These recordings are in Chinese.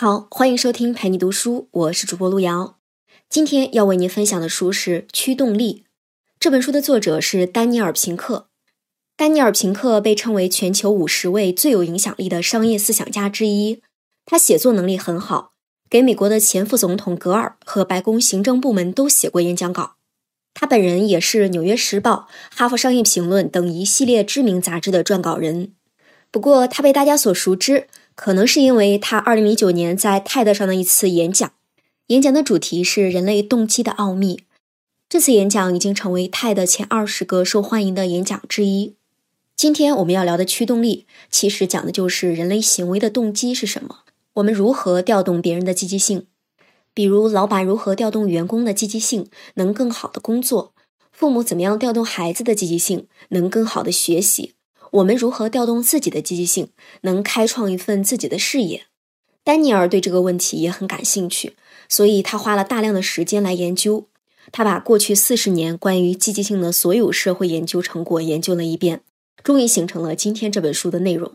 好，欢迎收听陪你读书，我是主播路遥。今天要为您分享的书是《驱动力》。这本书的作者是丹尼尔·平克。丹尼尔·平克被称为全球五十位最有影响力的商业思想家之一。他写作能力很好，给美国的前副总统格尔和白宫行政部门都写过演讲稿。他本人也是《纽约时报》《哈佛商业评论》等一系列知名杂志的撰稿人。不过，他被大家所熟知，可能是因为他2019年在 TED 上的一次演讲。演讲的主题是人类动机的奥秘。这次演讲已经成为 TED 前二十个受欢迎的演讲之一。今天我们要聊的驱动力，其实讲的就是人类行为的动机是什么。我们如何调动别人的积极性？比如，老板如何调动员工的积极性，能更好的工作；父母怎么样调动孩子的积极性，能更好的学习；我们如何调动自己的积极性，能开创一份自己的事业。丹尼尔对这个问题也很感兴趣，所以他花了大量的时间来研究。他把过去四十年关于积极性的所有社会研究成果研究了一遍，终于形成了今天这本书的内容。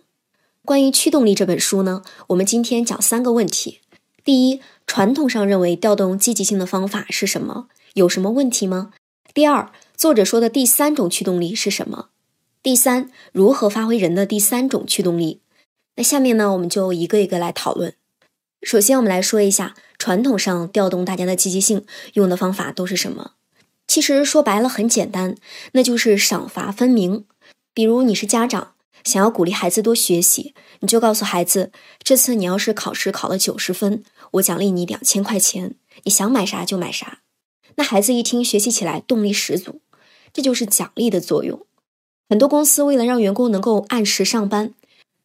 关于驱动力这本书呢，我们今天讲三个问题：第一，传统上认为调动积极性的方法是什么？有什么问题吗？第二，作者说的第三种驱动力是什么？第三，如何发挥人的第三种驱动力？那下面呢，我们就一个一个来讨论。首先，我们来说一下传统上调动大家的积极性用的方法都是什么？其实说白了很简单，那就是赏罚分明。比如你是家长，想要鼓励孩子多学习，你就告诉孩子，这次你要是考试考了九十分。我奖励你两千块钱，你想买啥就买啥。那孩子一听，学习起来动力十足，这就是奖励的作用。很多公司为了让员工能够按时上班，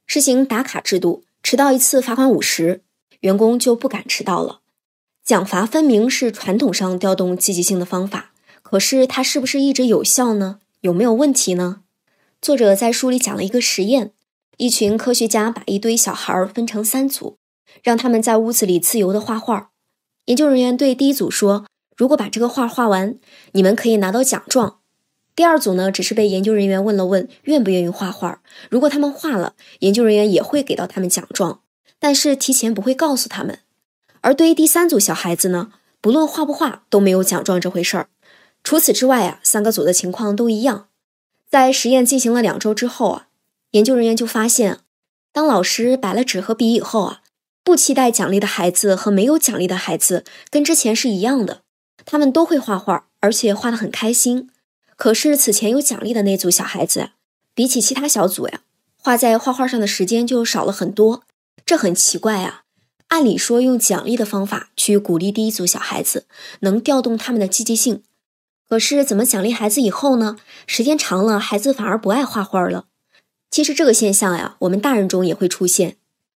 实行打卡制度，迟到一次罚款五十，员工就不敢迟到了。奖罚分明是传统上调动积极性的方法，可是它是不是一直有效呢？有没有问题呢？作者在书里讲了一个实验：一群科学家把一堆小孩分成三组。让他们在屋子里自由的画画。研究人员对第一组说：“如果把这个画画完，你们可以拿到奖状。”第二组呢，只是被研究人员问了问愿不愿意画画。如果他们画了，研究人员也会给到他们奖状，但是提前不会告诉他们。而对于第三组小孩子呢，不论画不画都没有奖状这回事儿。除此之外啊，三个组的情况都一样。在实验进行了两周之后啊，研究人员就发现，当老师摆了纸和笔以后啊。不期待奖励的孩子和没有奖励的孩子跟之前是一样的，他们都会画画，而且画得很开心。可是此前有奖励的那组小孩子，比起其他小组呀，花在画画上的时间就少了很多。这很奇怪啊！按理说用奖励的方法去鼓励第一组小孩子，能调动他们的积极性。可是怎么奖励孩子以后呢？时间长了，孩子反而不爱画画了。其实这个现象呀，我们大人中也会出现。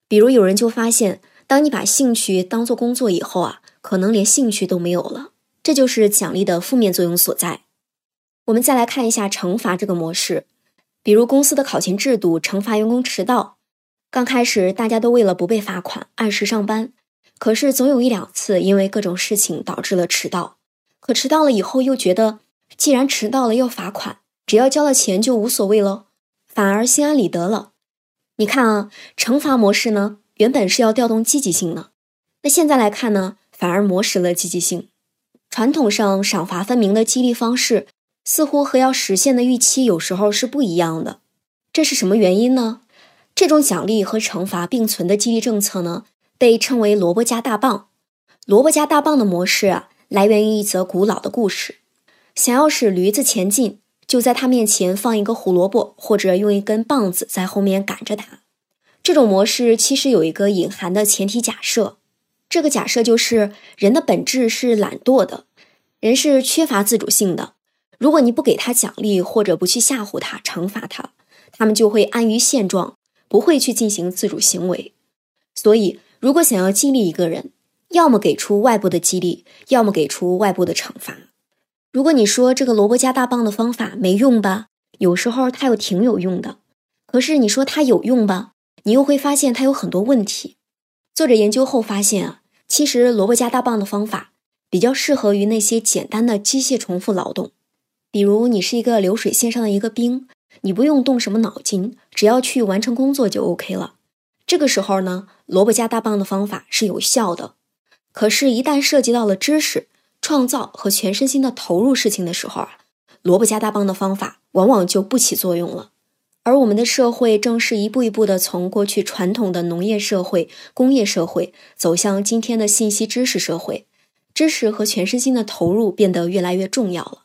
比如有人就发现，当你把兴趣当做工作以后啊，可能连兴趣都没有了。这就是奖励的负面作用所在。我们再来看一下惩罚这个模式，比如公司的考勤制度惩罚员工迟到。刚开始大家都为了不被罚款按时上班，可是总有一两次因为各种事情导致了迟到。可迟到了以后又觉得，既然迟到了要罚款，只要交了钱就无所谓喽，反而心安理得了。你看啊，惩罚模式呢，原本是要调动积极性的，那现在来看呢，反而磨蚀了积极性。传统上赏罚分明的激励方式，似乎和要实现的预期有时候是不一样的。这是什么原因呢？这种奖励和惩罚并存的激励政策呢，被称为“萝卜加大棒”。萝卜加大棒的模式啊，来源于一则古老的故事：想要使驴子前进。就在它面前放一个胡萝卜，或者用一根棒子在后面赶着它。这种模式其实有一个隐含的前提假设，这个假设就是人的本质是懒惰的，人是缺乏自主性的。如果你不给他奖励，或者不去吓唬他、惩罚他，他们就会安于现状，不会去进行自主行为。所以，如果想要激励一个人，要么给出外部的激励，要么给出外部的惩罚。如果你说这个萝卜加大棒的方法没用吧，有时候它又挺有用的。可是你说它有用吧，你又会发现它有很多问题。作者研究后发现啊，其实萝卜加大棒的方法比较适合于那些简单的机械重复劳动，比如你是一个流水线上的一个兵，你不用动什么脑筋，只要去完成工作就 OK 了。这个时候呢，萝卜加大棒的方法是有效的。可是，一旦涉及到了知识、创造和全身心的投入事情的时候啊，萝卜加大棒的方法往往就不起作用了。而我们的社会正是一步一步的从过去传统的农业社会、工业社会走向今天的信息知识社会，知识和全身心的投入变得越来越重要了。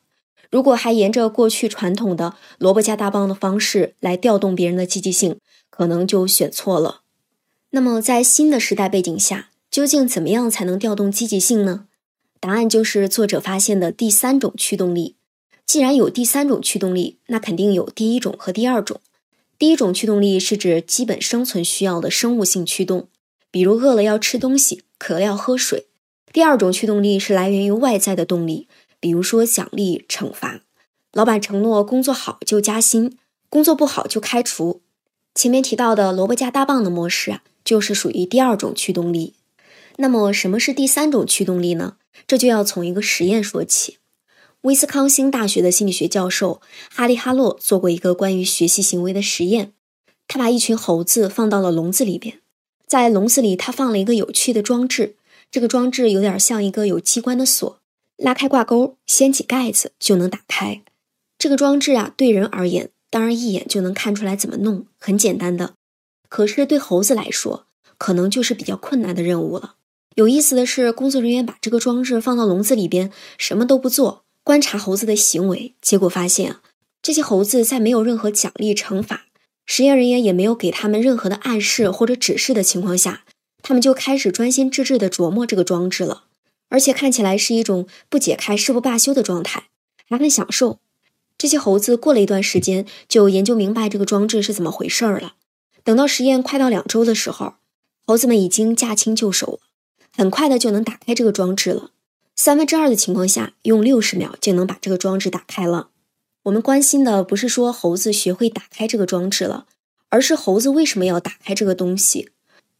如果还沿着过去传统的萝卜加大棒的方式来调动别人的积极性，可能就选错了。那么，在新的时代背景下，究竟怎么样才能调动积极性呢？答案就是作者发现的第三种驱动力。既然有第三种驱动力，那肯定有第一种和第二种。第一种驱动力是指基本生存需要的生物性驱动，比如饿了要吃东西，渴了要喝水。第二种驱动力是来源于外在的动力。比如说奖励、惩罚，老板承诺工作好就加薪，工作不好就开除。前面提到的萝卜加大棒的模式啊，就是属于第二种驱动力。那么什么是第三种驱动力呢？这就要从一个实验说起。威斯康星大学的心理学教授哈利·哈洛做过一个关于学习行为的实验。他把一群猴子放到了笼子里边，在笼子里他放了一个有趣的装置，这个装置有点像一个有机关的锁。拉开挂钩，掀起盖子就能打开。这个装置啊，对人而言，当然一眼就能看出来怎么弄，很简单的。可是对猴子来说，可能就是比较困难的任务了。有意思的是，工作人员把这个装置放到笼子里边，什么都不做，观察猴子的行为。结果发现啊，这些猴子在没有任何奖励惩罚，实验人员也没有给他们任何的暗示或者指示的情况下，他们就开始专心致志地琢磨这个装置了。而且看起来是一种不解开誓不罢休的状态，还很享受。这些猴子过了一段时间就研究明白这个装置是怎么回事儿了。等到实验快到两周的时候，猴子们已经驾轻就熟了，很快的就能打开这个装置了。三分之二的情况下，用六十秒就能把这个装置打开了。我们关心的不是说猴子学会打开这个装置了，而是猴子为什么要打开这个东西。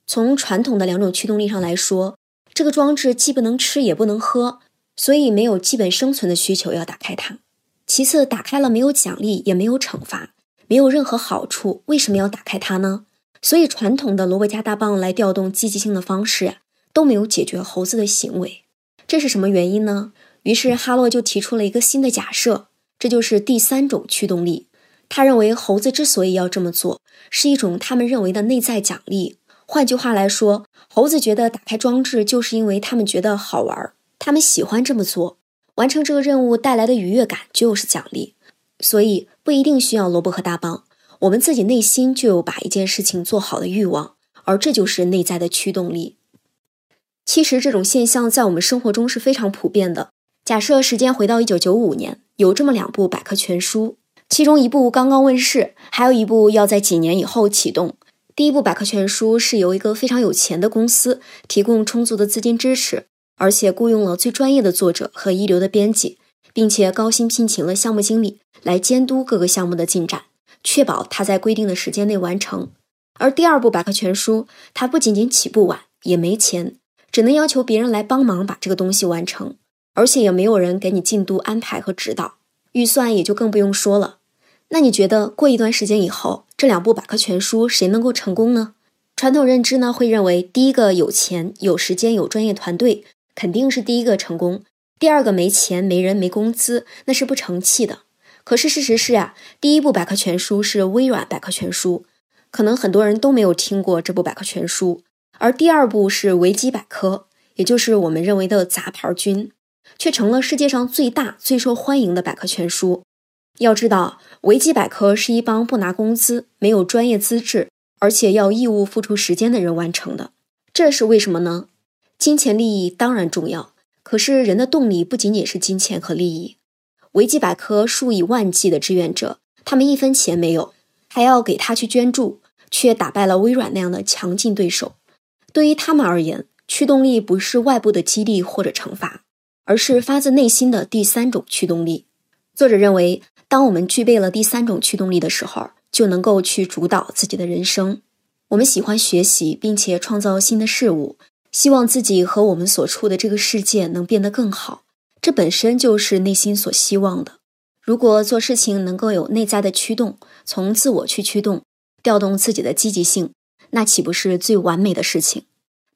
从传统的两种驱动力上来说。这个装置既不能吃也不能喝，所以没有基本生存的需求要打开它。其次，打开了没有奖励也没有惩罚，没有任何好处，为什么要打开它呢？所以传统的萝卜加大棒来调动积极性的方式呀，都没有解决猴子的行为。这是什么原因呢？于是哈洛就提出了一个新的假设，这就是第三种驱动力。他认为猴子之所以要这么做，是一种他们认为的内在奖励。换句话来说，猴子觉得打开装置就是因为他们觉得好玩，他们喜欢这么做，完成这个任务带来的愉悦感就是奖励，所以不一定需要萝卜和大棒，我们自己内心就有把一件事情做好的欲望，而这就是内在的驱动力。其实这种现象在我们生活中是非常普遍的。假设时间回到一九九五年，有这么两部百科全书，其中一部刚刚问世，还有一部要在几年以后启动。第一部百科全书是由一个非常有钱的公司提供充足的资金支持，而且雇佣了最专业的作者和一流的编辑，并且高薪聘请了项目经理来监督各个项目的进展，确保他在规定的时间内完成。而第二部百科全书，它不仅仅起步晚，也没钱，只能要求别人来帮忙把这个东西完成，而且也没有人给你进度安排和指导，预算也就更不用说了。那你觉得过一段时间以后，这两部百科全书谁能够成功呢？传统认知呢会认为，第一个有钱、有时间、有专业团队，肯定是第一个成功；第二个没钱、没人、没工资，那是不成器的。可是事实是啊，第一部百科全书是微软百科全书，可能很多人都没有听过这部百科全书；而第二部是维基百科，也就是我们认为的杂牌军，却成了世界上最大、最受欢迎的百科全书。要知道，维基百科是一帮不拿工资、没有专业资质，而且要义务付出时间的人完成的。这是为什么呢？金钱利益当然重要，可是人的动力不仅仅是金钱和利益。维基百科数以万计的志愿者，他们一分钱没有，还要给他去捐助，却打败了微软那样的强劲对手。对于他们而言，驱动力不是外部的激励或者惩罚，而是发自内心的第三种驱动力。作者认为。当我们具备了第三种驱动力的时候，就能够去主导自己的人生。我们喜欢学习，并且创造新的事物，希望自己和我们所处的这个世界能变得更好。这本身就是内心所希望的。如果做事情能够有内在的驱动，从自我去驱动，调动自己的积极性，那岂不是最完美的事情？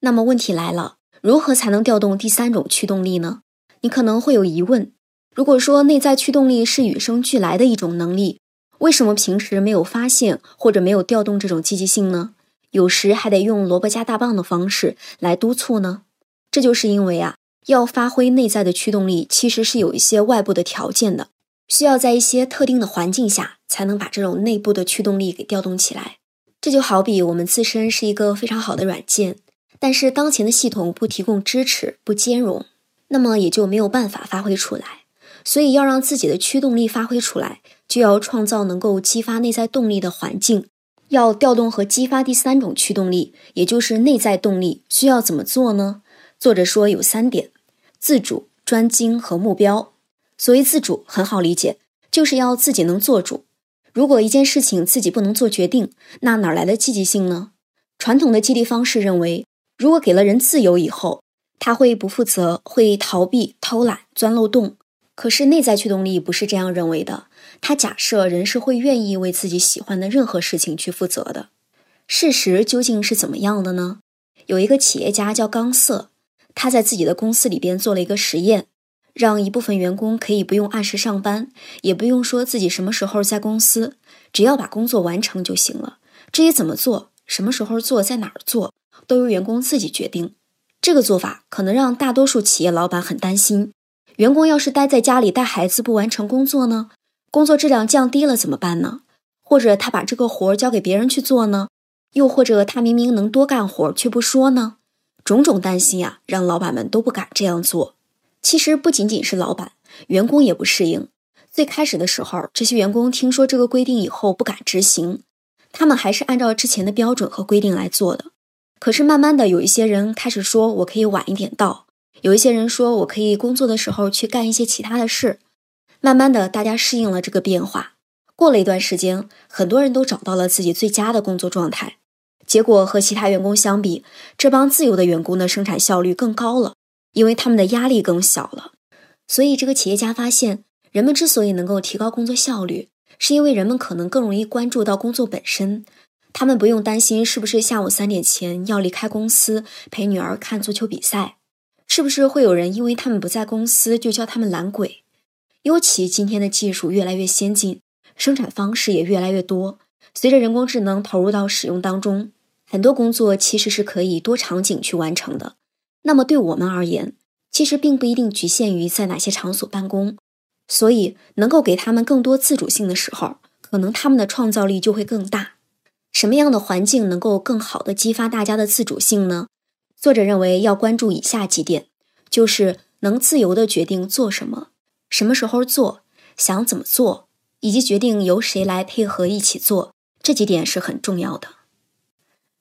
那么问题来了，如何才能调动第三种驱动力呢？你可能会有疑问：如果说内在驱动力是与生俱来的一种能力，为什么平时没有发现或者没有调动这种积极性呢？有时还得用萝卜加大棒的方式来督促呢？这就是因为啊，要发挥内在的驱动力，其实是有一些外部的条件的，需要在一些特定的环境下才能把这种内部的驱动力给调动起来。这就好比我们自身是一个非常好的软件，但是当前的系统不提供支持、不兼容，那么也就没有办法发挥出来。所以要让自己的驱动力发挥出来，就要创造能够激发内在动力的环境。要调动和激发第三种驱动力，也就是内在动力，需要怎么做呢？作者说有三点：自主、专精和目标。所谓自主，很好理解，就是要自己能做主。如果一件事情自己不能做决定，那哪来的积极性呢？传统的激励方式认为，如果给了人自由以后，他会不负责，会逃避、偷懒、钻漏洞。可是内在驱动力不是这样认为的。他假设人是会愿意为自己喜欢的任何事情去负责的。事实究竟是怎么样的呢？有一个企业家叫冈瑟，他在自己的公司里边做了一个实验，让一部分员工可以不用按时上班，也不用说自己什么时候在公司，只要把工作完成就行了。至于怎么做、什么时候做、在哪儿做，都由员工自己决定。这个做法可能让大多数企业老板很担心。员工要是待在家里带孩子不完成工作呢？工作质量降低了怎么办呢？或者他把这个活儿交给别人去做呢？又或者他明明能多干活却不说呢？种种担心啊，让老板们都不敢这样做。其实不仅仅是老板，员工也不适应。最开始的时候，这些员工听说这个规定以后不敢执行，他们还是按照之前的标准和规定来做的。可是慢慢的，有一些人开始说我可以晚一点到。有一些人说，我可以工作的时候去干一些其他的事。慢慢的，大家适应了这个变化。过了一段时间，很多人都找到了自己最佳的工作状态。结果和其他员工相比，这帮自由的员工的生产效率更高了，因为他们的压力更小了。所以，这个企业家发现，人们之所以能够提高工作效率，是因为人们可能更容易关注到工作本身。他们不用担心是不是下午三点前要离开公司陪女儿看足球比赛。是不是会有人因为他们不在公司就叫他们懒鬼？尤其今天的技术越来越先进，生产方式也越来越多。随着人工智能投入到使用当中，很多工作其实是可以多场景去完成的。那么对我们而言，其实并不一定局限于在哪些场所办公。所以，能够给他们更多自主性的时候，可能他们的创造力就会更大。什么样的环境能够更好的激发大家的自主性呢？作者认为要关注以下几点，就是能自由的决定做什么、什么时候做、想怎么做，以及决定由谁来配合一起做，这几点是很重要的。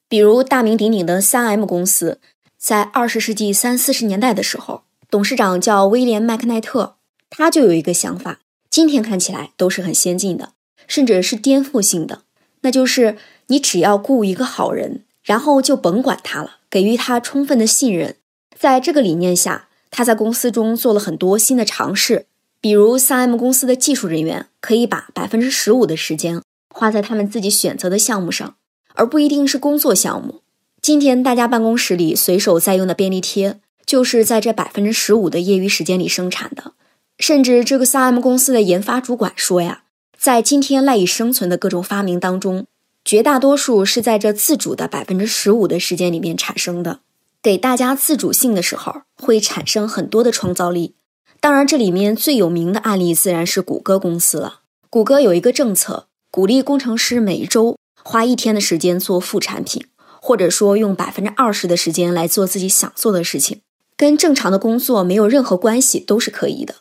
比如大名鼎鼎的三 M 公司，在二十世纪三四十年代的时候，董事长叫威廉麦克奈特，他就有一个想法，今天看起来都是很先进的，甚至是颠覆性的，那就是你只要雇一个好人。然后就甭管他了，给予他充分的信任。在这个理念下，他在公司中做了很多新的尝试。比如，3M 公司的技术人员可以把百分之十五的时间花在他们自己选择的项目上，而不一定是工作项目。今天大家办公室里随手在用的便利贴，就是在这百分之十五的业余时间里生产的。甚至这个 3M 公司的研发主管说呀，在今天赖以生存的各种发明当中。绝大多数是在这自主的百分之十五的时间里面产生的。给大家自主性的时候，会产生很多的创造力。当然，这里面最有名的案例自然是谷歌公司了。谷歌有一个政策，鼓励工程师每周花一天的时间做副产品，或者说用百分之二十的时间来做自己想做的事情，跟正常的工作没有任何关系，都是可以的。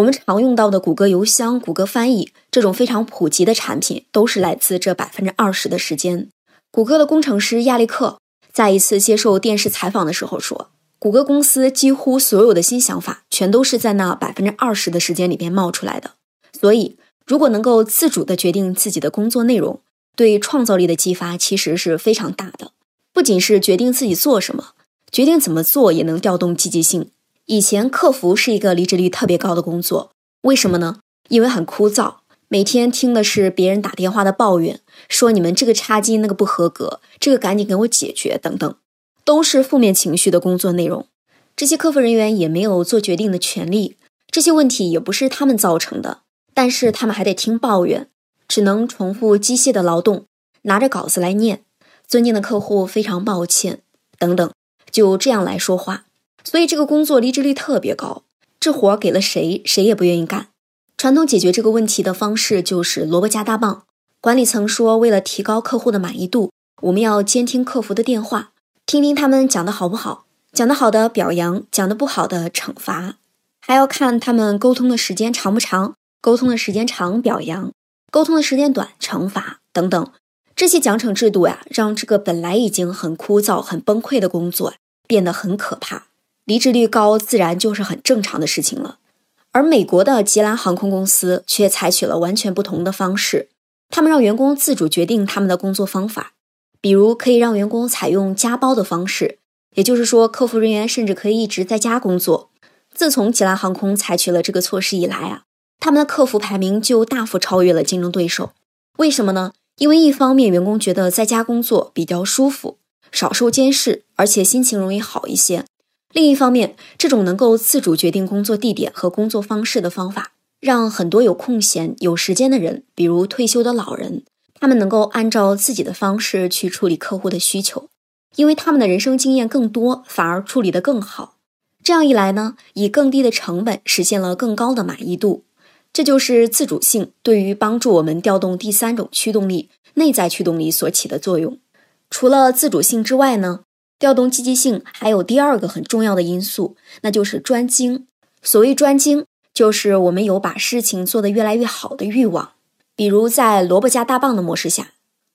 我们常用到的谷歌邮箱、谷歌翻译这种非常普及的产品，都是来自这百分之二十的时间。谷歌的工程师亚历克在一次接受电视采访的时候说：“谷歌公司几乎所有的新想法，全都是在那百分之二十的时间里边冒出来的。所以，如果能够自主的决定自己的工作内容，对创造力的激发其实是非常大的。不仅是决定自己做什么，决定怎么做也能调动积极性。”以前客服是一个离职率特别高的工作，为什么呢？因为很枯燥，每天听的是别人打电话的抱怨，说你们这个差劲，那个不合格，这个赶紧给我解决，等等，都是负面情绪的工作内容。这些客服人员也没有做决定的权利，这些问题也不是他们造成的，但是他们还得听抱怨，只能重复机械的劳动，拿着稿子来念。尊敬的客户，非常抱歉，等等，就这样来说话。所以这个工作离职率特别高，这活给了谁，谁也不愿意干。传统解决这个问题的方式就是萝卜加大棒。管理层说，为了提高客户的满意度，我们要监听客服的电话，听听他们讲的好不好，讲的好的表扬，讲的不好的惩罚，还要看他们沟通的时间长不长，沟通的时间长表扬，沟通的时间短惩罚等等。这些奖惩制度呀，让这个本来已经很枯燥、很崩溃的工作变得很可怕，离职率高，自然就是很正常的事情了。而美国的吉兰航空公司却采取了完全不同的方式，他们让员工自主决定他们的工作方法，比如可以让员工采用加包的方式，也就是说，客服人员甚至可以一直在家工作。自从吉兰航空采取了这个措施以来啊，他们的客服排名就大幅超越了竞争对手。为什么呢？因为一方面员工觉得在家工作比较舒服，少受监视，而且心情容易好一些。另一方面，这种能够自主决定工作地点和工作方式的方法，让很多有空闲、有时间的人，比如退休的老人，他们能够按照自己的方式去处理客户的需求，因为他们的人生经验更多，反而处理得更好。这样一来呢，以更低的成本实现了更高的满意度。这就是自主性对于帮助我们调动第三种驱动力——内在驱动力所起的作用。除了自主性之外呢？调动积极性还有第二个很重要的因素，那就是专精。所谓专精，就是我们有把事情做得越来越好的欲望。比如在萝卜加大棒的模式下，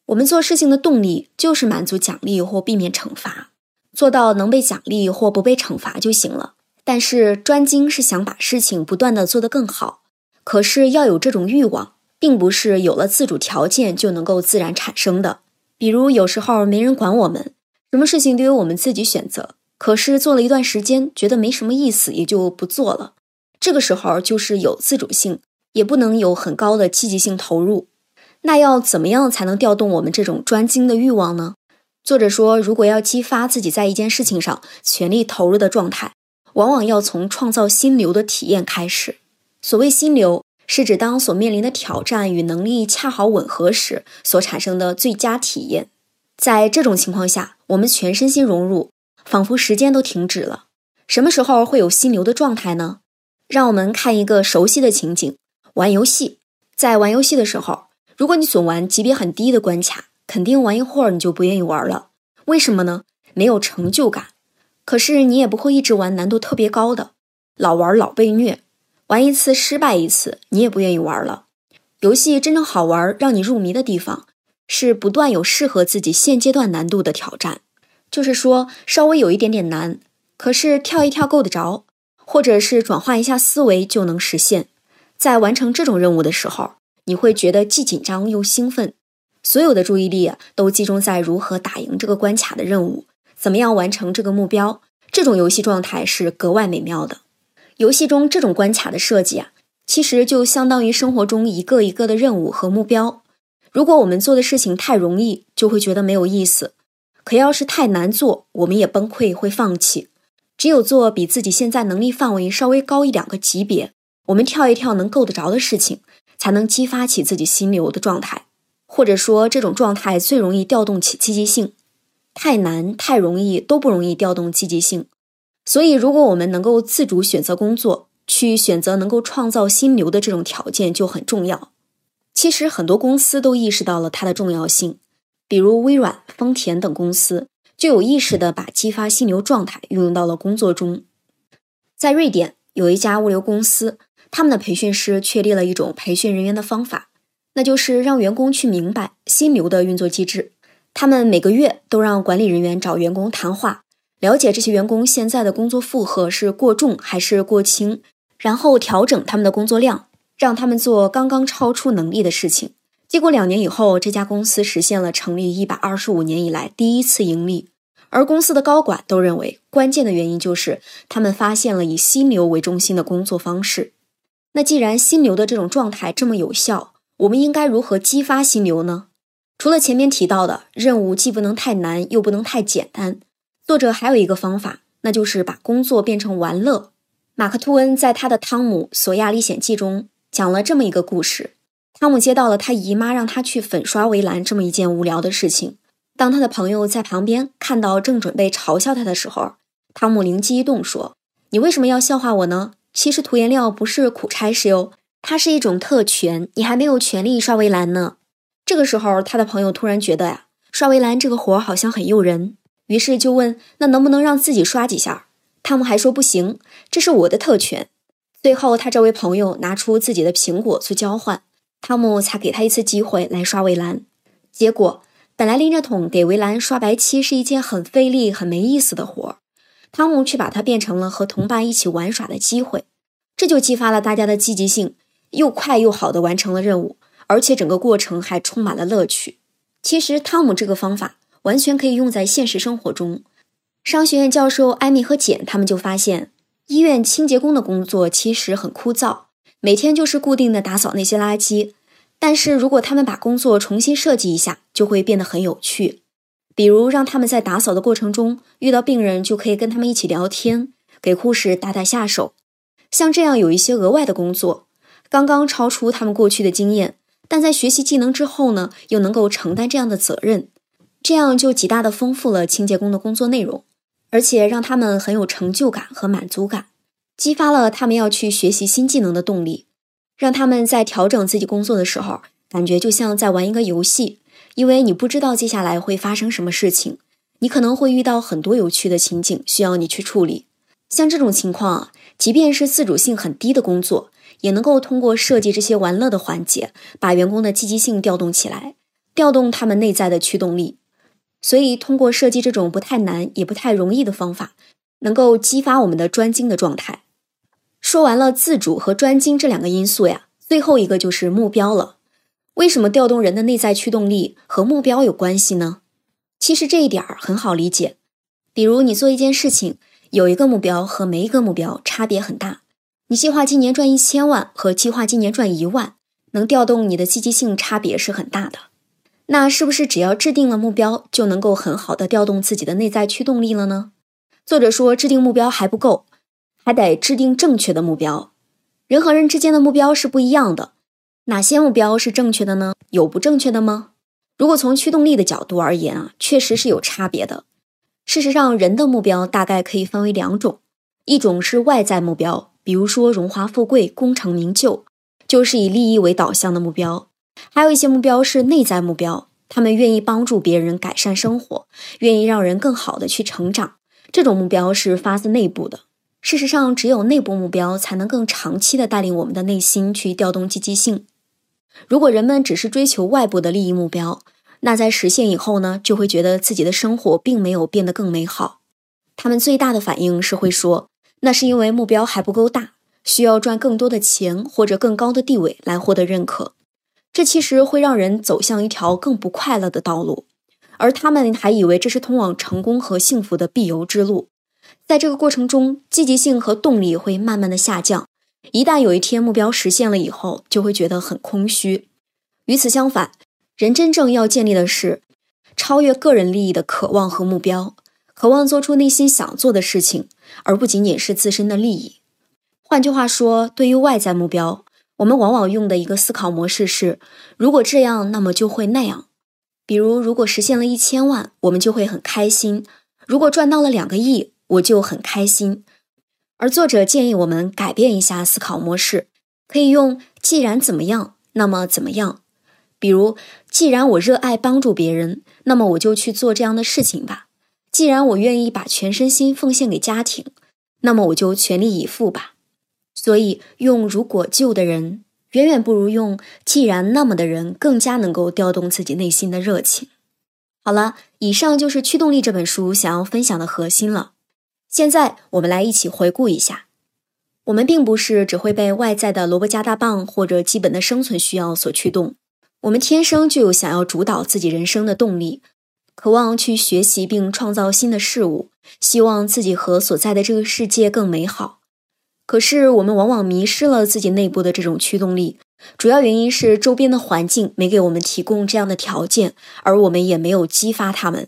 我们做事情的动力就是满足奖励或避免惩罚，做到能被奖励或不被惩罚就行了。但是专精是想把事情不断的做得更好，可是要有这种欲望，并不是有了自主条件就能够自然产生的。比如有时候没人管我们。什么事情都由我们自己选择，可是做了一段时间，觉得没什么意思，也就不做了。这个时候就是有自主性，也不能有很高的积极性投入。那要怎么样才能调动我们这种专精的欲望呢？作者说，如果要激发自己在一件事情上全力投入的状态，往往要从创造心流的体验开始。所谓心流，是指当所面临的挑战与能力恰好吻合时所产生的最佳体验。在这种情况下，我们全身心融入，仿佛时间都停止了。什么时候会有心流的状态呢？让我们看一个熟悉的情景：玩游戏。在玩游戏的时候，如果你总玩级别很低的关卡，肯定玩一会儿你就不愿意玩了。为什么呢？没有成就感。可是你也不会一直玩难度特别高的，老玩老被虐，玩一次失败一次，你也不愿意玩了。游戏真正好玩、让你入迷的地方。是不断有适合自己现阶段难度的挑战，就是说稍微有一点点难，可是跳一跳够得着，或者是转换一下思维就能实现。在完成这种任务的时候，你会觉得既紧张又兴奋，所有的注意力都集中在如何打赢这个关卡的任务，怎么样完成这个目标。这种游戏状态是格外美妙的。游戏中这种关卡的设计啊，其实就相当于生活中一个一个的任务和目标。如果我们做的事情太容易，就会觉得没有意思；可要是太难做，我们也崩溃会放弃。只有做比自己现在能力范围稍微高一两个级别，我们跳一跳能够得着的事情，才能激发起自己心流的状态，或者说这种状态最容易调动起积极性。太难、太容易都不容易调动积极性。所以，如果我们能够自主选择工作，去选择能够创造心流的这种条件，就很重要。其实很多公司都意识到了它的重要性，比如微软、丰田等公司就有意识地把激发心流状态运用到了工作中。在瑞典有一家物流公司，他们的培训师确立了一种培训人员的方法，那就是让员工去明白心流的运作机制。他们每个月都让管理人员找员工谈话，了解这些员工现在的工作负荷是过重还是过轻，然后调整他们的工作量。让他们做刚刚超出能力的事情，结果两年以后，这家公司实现了成立一百二十五年以来第一次盈利。而公司的高管都认为，关键的原因就是他们发现了以心流为中心的工作方式。那既然心流的这种状态这么有效，我们应该如何激发心流呢？除了前面提到的任务既不能太难，又不能太简单，作者还有一个方法，那就是把工作变成玩乐。马克·吐温在他的《汤姆·索亚历险记》中讲了这么一个故事：汤姆接到了他姨妈让他去粉刷围栏这么一件无聊的事情。当他的朋友在旁边看到，正准备嘲笑他的时候，汤姆灵机一动说：“你为什么要笑话我呢？其实涂颜料不是苦差事哟，它是一种特权，你还没有权利刷围栏呢。”这个时候，他的朋友突然觉得呀，刷围栏这个活好像很诱人，于是就问：“那能不能让自己刷几下？”汤姆还说：“不行，这是我的特权。”最后，他这位朋友拿出自己的苹果去交换，汤姆才给他一次机会来刷围栏。结果。本来拎着桶给围栏刷白漆是一件很费力、很没意思的活儿，汤姆却把它变成了和同伴一起玩耍的机会，这就激发了大家的积极性，又快又好的完成了任务，而且整个过程还充满了乐趣。其实，汤姆这个方法完全可以用在现实生活中。商学院教授艾米和简他们就发现，医院清洁工的工作其实很枯燥，每天就是固定的打扫那些垃圾。但是如果他们把工作重新设计一下，就会变得很有趣。比如让他们在打扫的过程中遇到病人，就可以跟他们一起聊天，给护士打打下手。像这样有一些额外的工作，刚刚超出他们过去的经验，但在学习技能之后呢，又能够承担这样的责任，这样就极大的丰富了清洁工的工作内容，而且让他们很有成就感和满足感，激发了他们要去学习新技能的动力。让他们在调整自己工作的时候，感觉就像在玩一个游戏，因为你不知道接下来会发生什么事情，你可能会遇到很多有趣的情景需要你去处理。像这种情况啊，即便是自主性很低的工作，也能够通过设计这些玩乐的环节，把员工的积极性调动起来，调动他们内在的驱动力。所以，通过设计这种不太难也不太容易的方法，能够激发我们的专精的状态。说完了自主和专精这两个因素呀，最后一个就是目标了。为什么调动人的内在驱动力和目标有关系呢？其实这一点儿很好理解。比如你做一件事情，有一个目标和没一个目标差别很大。你计划今年赚一千万和计划今年赚一万，能调动你的积极性差别是很大的。那是不是只要制定了目标，就能够很好的调动自己的内在驱动力了呢？作者说，制定目标还不够。还得制定正确的目标。人和人之间的目标是不一样的。哪些目标是正确的呢？有不正确的吗？如果从驱动力的角度而言啊，确实是有差别的。事实上，人的目标大概可以分为两种：一种是外在目标，比如说荣华富贵、功成名就，就是以利益为导向的目标；还有一些目标是内在目标，他们愿意帮助别人改善生活，愿意让人更好的去成长。这种目标是发自内部的。事实上，只有内部目标才能更长期的带领我们的内心去调动积极性。如果人们只是追求外部的利益目标，那在实现以后呢，就会觉得自己的生活并没有变得更美好。他们最大的反应是会说，那是因为目标还不够大，需要赚更多的钱或者更高的地位来获得认可。这其实会让人走向一条更不快乐的道路，而他们还以为这是通往成功和幸福的必由之路。在这个过程中，积极性和动力会慢慢的下降。一旦有一天目标实现了以后，就会觉得很空虚。与此相反，人真正要建立的是超越个人利益的渴望和目标，渴望做出内心想做的事情，而不仅仅是自身的利益。换句话说，对于外在目标，我们往往用的一个思考模式是：如果这样，那么就会那样。比如，如果实现了一千万，我们就会很开心；如果赚到了两个亿，我就很开心，而作者建议我们改变一下思考模式，可以用“既然怎么样，那么怎么样”。比如，既然我热爱帮助别人，那么我就去做这样的事情吧；既然我愿意把全身心奉献给家庭，那么我就全力以赴吧。所以，用“如果就”的人，远远不如用“既然那么”的人更加能够调动自己内心的热情。好了，以上就是《驱动力》这本书想要分享的核心了。现在我们来一起回顾一下，我们并不是只会被外在的萝卜加大棒或者基本的生存需要所驱动，我们天生就有想要主导自己人生的动力，渴望去学习并创造新的事物，希望自己和所在的这个世界更美好。可是我们往往迷失了自己内部的这种驱动力，主要原因是周边的环境没给我们提供这样的条件，而我们也没有激发他们。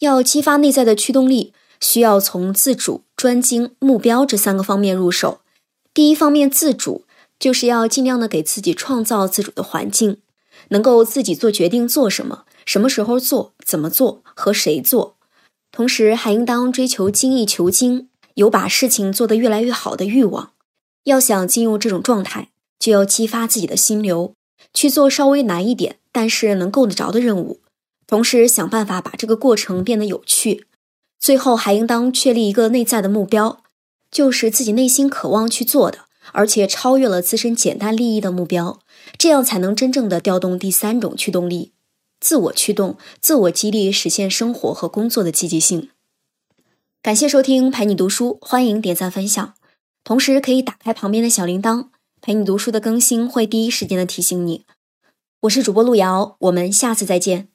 要激发内在的驱动力，需要从自主、专精、目标这三个方面入手。第一方面，自主，就是要尽量的给自己创造自主的环境，能够自己做决定，做什么，什么时候做，怎么做，和谁做。同时，还应当追求精益求精，有把事情做得越来越好的欲望。要想进入这种状态，就要激发自己的心流，去做稍微难一点，但是能够得着的任务。同时，想办法把这个过程变得有趣。最后，还应当确立一个内在的目标，就是自己内心渴望去做的，而且超越了自身简单利益的目标。这样才能真正的调动第三种驱动力。自我驱动、自我激励，实现生活和工作的积极性。感谢收听陪你读书，欢迎点赞分享，同时可以打开旁边的小铃铛，陪你读书的更新会第一时间的提醒你。我是主播路遥，我们下次再见。